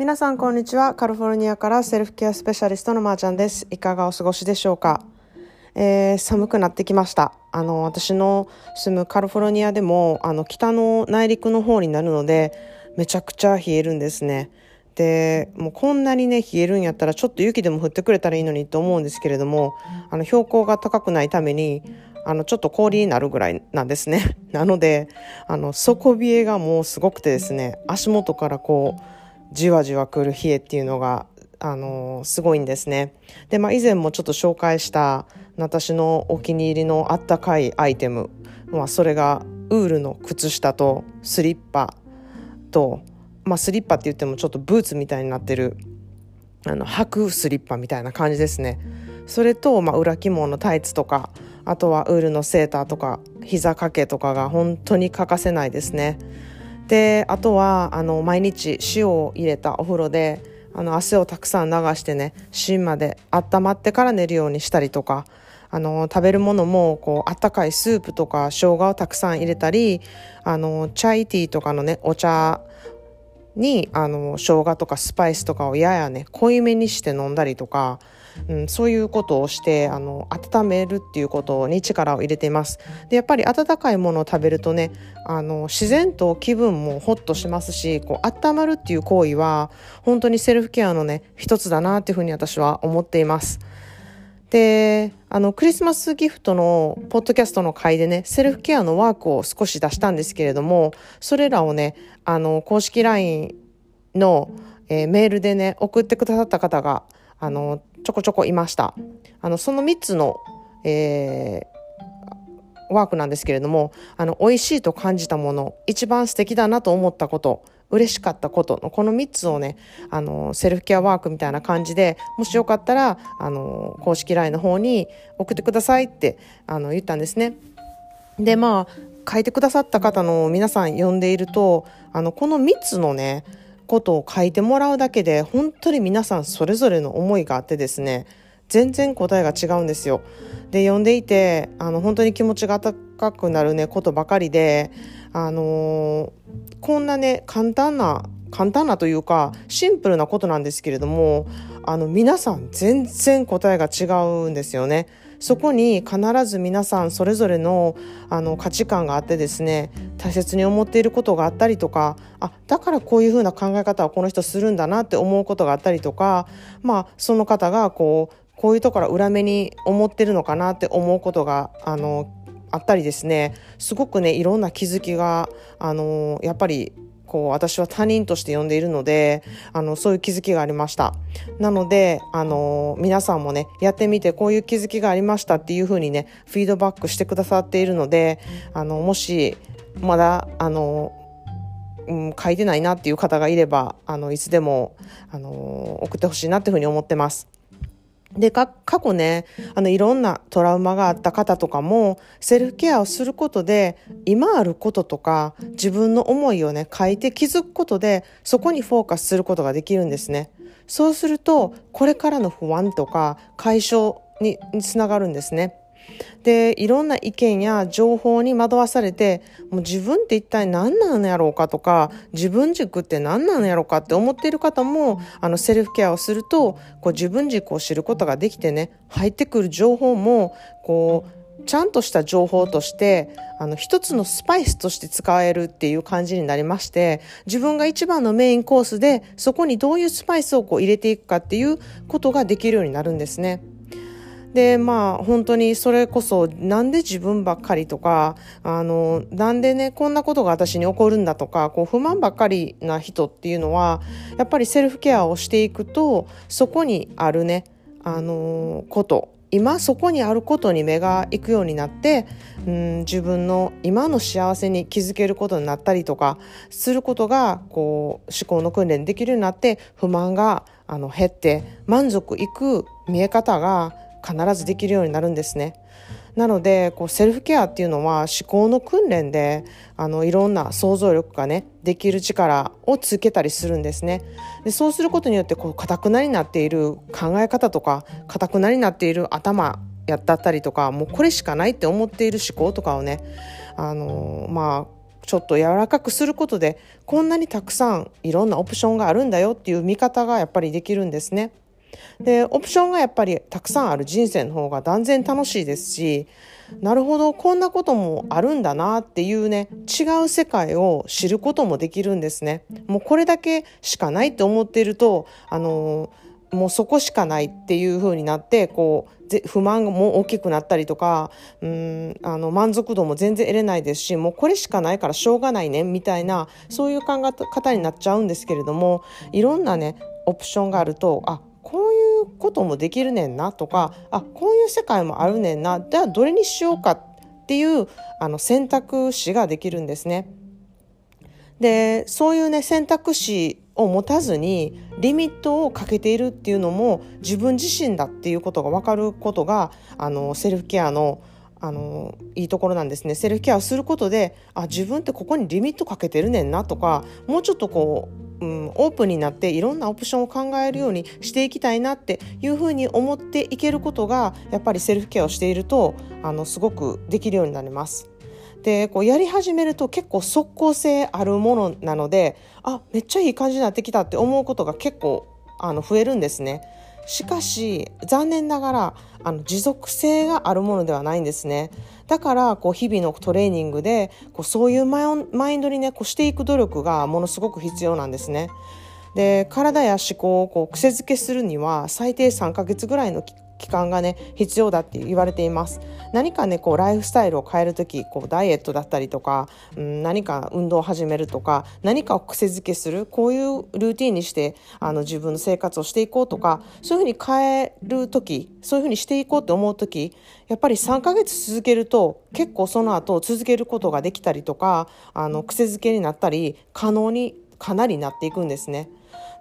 皆さんこんにちは。カリフォルニアからセルフケアスペシャリストのまーちゃんです。いかがお過ごしでしょうか、えー、寒くなってきました。あの、私の住むカリフォルニアでも、あの、北の内陸の方になるので、めちゃくちゃ冷えるんですね。で、もうこんなにね、冷えるんやったら、ちょっと雪でも降ってくれたらいいのにと思うんですけれども、あの、標高が高くないために、あの、ちょっと氷になるぐらいなんですね。なので、あの、底冷えがもうすごくてですね、足元からこう、じわじわくる冷えっていうのが、あのー、すごいんですね。で、まあ、以前もちょっと紹介した私のお気に入りのあったかいアイテム、まあ、それがウールの靴下とスリッパと、まあ、スリッパって言ってもちょっとブーツみたいになってるあの履くスリッパみたいな感じですね。それと、まあ、裏起毛のタイツとかあとはウールのセーターとか膝掛けとかが本当に欠かせないですね。であとはあの毎日塩を入れたお風呂であの汗をたくさん流してね芯まで温まってから寝るようにしたりとかあの食べるものもこうあったかいスープとか生姜をたくさん入れたりあのチャイティーとかのねお茶にあの生姜とかスパイスとかをややね濃いめにして飲んだりとかうん、そういうことをしてあの温めるっていうことに力を入れています。でやっぱり温かいものを食べるとねあの自然と気分もホッとしますしこう温まるっていう行為は本当にセルフケアのね一つだなっていうふうに私は思っています。であのクリスマスギフトのポッドキャストの回でねセルフケアのワークを少し出したんですけれどもそれらをねあの公式 LINE の、えー、メールでね送ってくださった方があのちょこちょこいました。あの、その3つの、えー、ワークなんですけれども、あの、美味しいと感じたもの、一番素敵だなと思ったこと、嬉しかったことのこの3つをね、あの、セルフケアワークみたいな感じで、もしよかったら、あの、公式 LINE の方に送ってくださいって、あの、言ったんですね。で、まあ、書いてくださった方の皆さん呼んでいると、あの、この3つのね、ことを書いてもらうだけで本当に皆さんそれぞれの思いがあってですね全然答えが違うんですよ。で読んでいてあの本当に気持ちが温かくなるねことばかりであのー、こんなね簡単な簡単なというかシンプルなことなんですけれどもあの皆さん全然答えが違うんですよね。そこに必ず皆さんそれぞれのあの価値観があってですね大切に思っていることがあったりとかあだからこういうふうな考え方をこの人するんだなって思うことがあったりとかまあその方がこうこういうところ裏目に思ってるのかなって思うことがあのあったりですねすごくねいろんな気づきがあのやっぱりこう私は他人として呼んでいるのであのそういう気づきがありましたなのであの皆さんもねやってみてこういう気づきがありましたっていうふうにねフィードバックしてくださっているのであのもしまだあのうん、書いてないなっていう方がいればあのいつでもあの送ってほしいなっていうふうに思ってます。で、過去ね、あの、いろんなトラウマがあった方とかも、セルフケアをすることで、今あることとか、自分の思いをね、書いて気づくことで、そこにフォーカスすることができるんですね。そうすると、これからの不安とか、解消につながるんですね。でいろんな意見や情報に惑わされてもう自分って一体何なのやろうかとか自分軸って何なのやろうかって思っている方もあのセルフケアをするとこう自分軸を知ることができてね入ってくる情報もこうちゃんとした情報としてあの一つのスパイスとして使えるっていう感じになりまして自分が一番のメインコースでそこにどういうスパイスをこう入れていくかっていうことができるようになるんですね。でまあ本当にそれこそなんで自分ばっかりとかあのなんでねこんなことが私に起こるんだとかこう不満ばっかりな人っていうのはやっぱりセルフケアをしていくとそこにあるねあのこと。今そこにあることに目が行くようになって、うん、自分の今の幸せに気づけることになったりとかすることがこう思考の訓練できるようになって不満があの減って満足いく見え方が必ずできるようになるんですね。なのでこうセルフケアっていうのは思考の訓練であのいろんな想像力がねできる力をつけたりするんですね。でそうすることによってこう固くなになっている考え方とか固くなになっている頭やったったりとかもうこれしかないって思っている思考とかをねあのまあちょっと柔らかくすることでこんなにたくさんいろんなオプションがあるんだよっていう見方がやっぱりできるんですね。でオプションがやっぱりたくさんある人生の方が断然楽しいですしなるほどこんなこともあるんだなっていうね違う世界を知ることもできるんですね。もうこれだけしかないって思っているとあのもうそこしかないっていう風になってこう不満も大きくなったりとかうんあの満足度も全然得れないですしもうこれしかないからしょうがないねみたいなそういう考え方になっちゃうんですけれどもいろんなねオプションがあるとあいうこともできるねんなとかあこういう世界もあるねんなじゃあどれにしようかっていうあの選択肢ができるんですね。でそういうね選択肢を持たずにリミットをかけているっていうのも自分自身だっていうことが分かることがあのセルフケアのあのいいところなんですねセルフケアをすることであ自分ってここにリミットかけてるねんなとかもうちょっとこう、うん、オープンになっていろんなオプションを考えるようにしていきたいなっていうふうに思っていけることがやっぱりセルフケアをしているとあのすごくできるようになります。でこうやり始めると結構即効性あるものなのであめっちゃいい感じになってきたって思うことが結構あの増えるんですね。しかし残念ながらあの持続性があるものではないんですね。だからこう日々のトレーニングでこうそういうマインドにねこうしていく努力がものすごく必要なんですね。で体や思考をこう癖づけするには最低3ヶ月ぐらいの期間がね必要だって言われています何かねこうライフスタイルを変える時こうダイエットだったりとか、うん、何か運動を始めるとか何かを癖づけするこういうルーティンにしてあの自分の生活をしていこうとかそういうふうに変える時そういうふうにしていこうって思う時やっぱり3ヶ月続けると結構その後続けることができたりとかあの癖づけになったり可能にかなりなっていくんですね。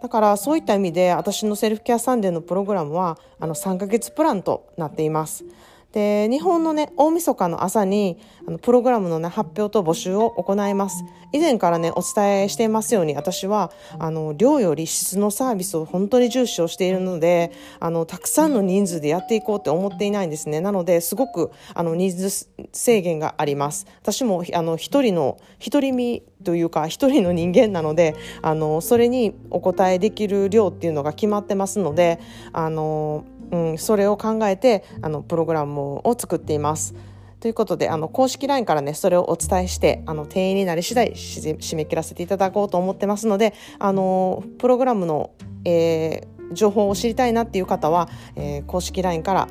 だからそういった意味で私のセルフケアサンデーのプログラムはあの3ヶ月プランとなっています。で日本のね大晦日の朝にあのプログラムのね発表と募集を行います。以前からねお伝えしていますように私はあの量より質のサービスを本当に重視をしているのであのたくさんの人数でやっていこうって思っていないんですね。なのですごくあの人数制限があります。私もあの一人の一人身というか一人の人間なのであのそれにお答えできる量っていうのが決まってますのであのうん、それを考えてあのプログラムを作っています。ということであの公式 LINE からねそれをお伝えしてあの定員になり次第締め切らせていただこうと思ってますのであのプログラムの、えー、情報を知りたいなっていう方は、えー、公式 LINE から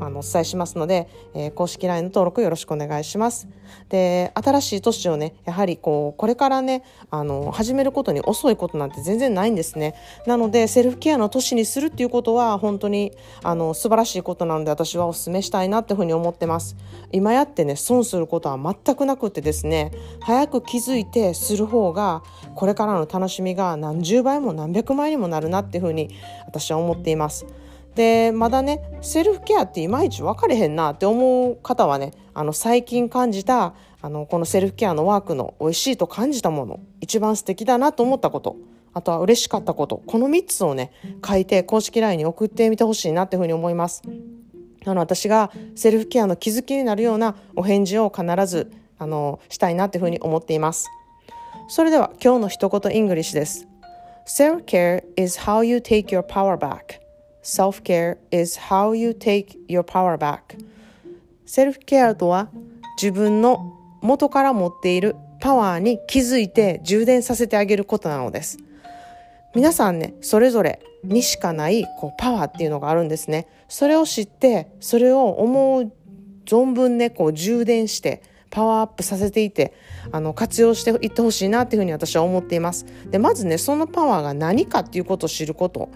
あのお伝えしますので、えー、公式 LINE の登録よろしくお願いします。で新しい年をねやはりこうこれからねあの始めることに遅いことなんて全然ないんですね。なのでセルフケアの年にするっていうことは本当にあの素晴らしいことなので私はお勧めしたいなっていうふうに思ってます。今やってね損することは全くなくてですね早く気づいてする方がこれからの楽しみが何十倍も何百倍にもなるなっていうふうに私は思っています。でまだねセルフケアっていまいち分かれへんなって思う方はねあの最近感じたあのこのセルフケアのワークの美味しいと感じたもの一番素敵だなと思ったことあとは嬉しかったことこの3つをね書いて公式 LINE に送ってみてほしいなっていうふうに思います。あの私がセルフケアの気づきになるようなお返事を必ずあのしたいなっていうふうに思っています。それでは今日の一言イングリッシュです。Self-care is how you take your power back. Self-care is how you take your power back. セルフケアとは自分の元から持っているパワーに気づいて充電させてあげることなのです。皆さんね、それぞれにしかないこうパワーっていうのがあるんですね。それを知って、それを思う存分ね、こう充電して、パワーアップさせていて、あの、活用していってほしいなっていうふうに私は思っています。で、まずね、そのパワーが何かっていうことを知ること。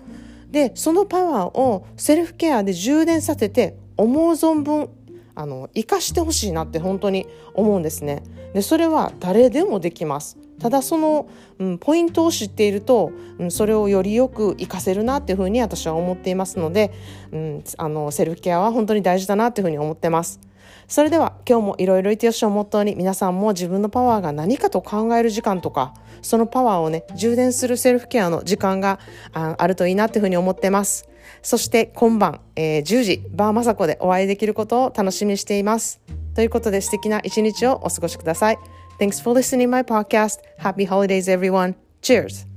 でそのパワーをセルフケアで充電させて思う存分あの生かしてほしいなって本当に思うんですねでそれは誰でもできますただその、うん、ポイントを知っていると、うん、それをよりよく活かせるなっていうふうに私は思っていますので、うん、あのセルフケアは本当に大事だなっていうふうに思ってます。それでは今日もいろいろいてよしをモットーに皆さんも自分のパワーが何かと考える時間とかそのパワーをね充電するセルフケアの時間があるといいなっていうふうに思ってます。そして今晩、えー、10時バーマサコでお会いできることを楽しみにしています。ということで素敵な一日をお過ごしください。Thanks for listening my podcast. Happy holidays everyone. Cheers!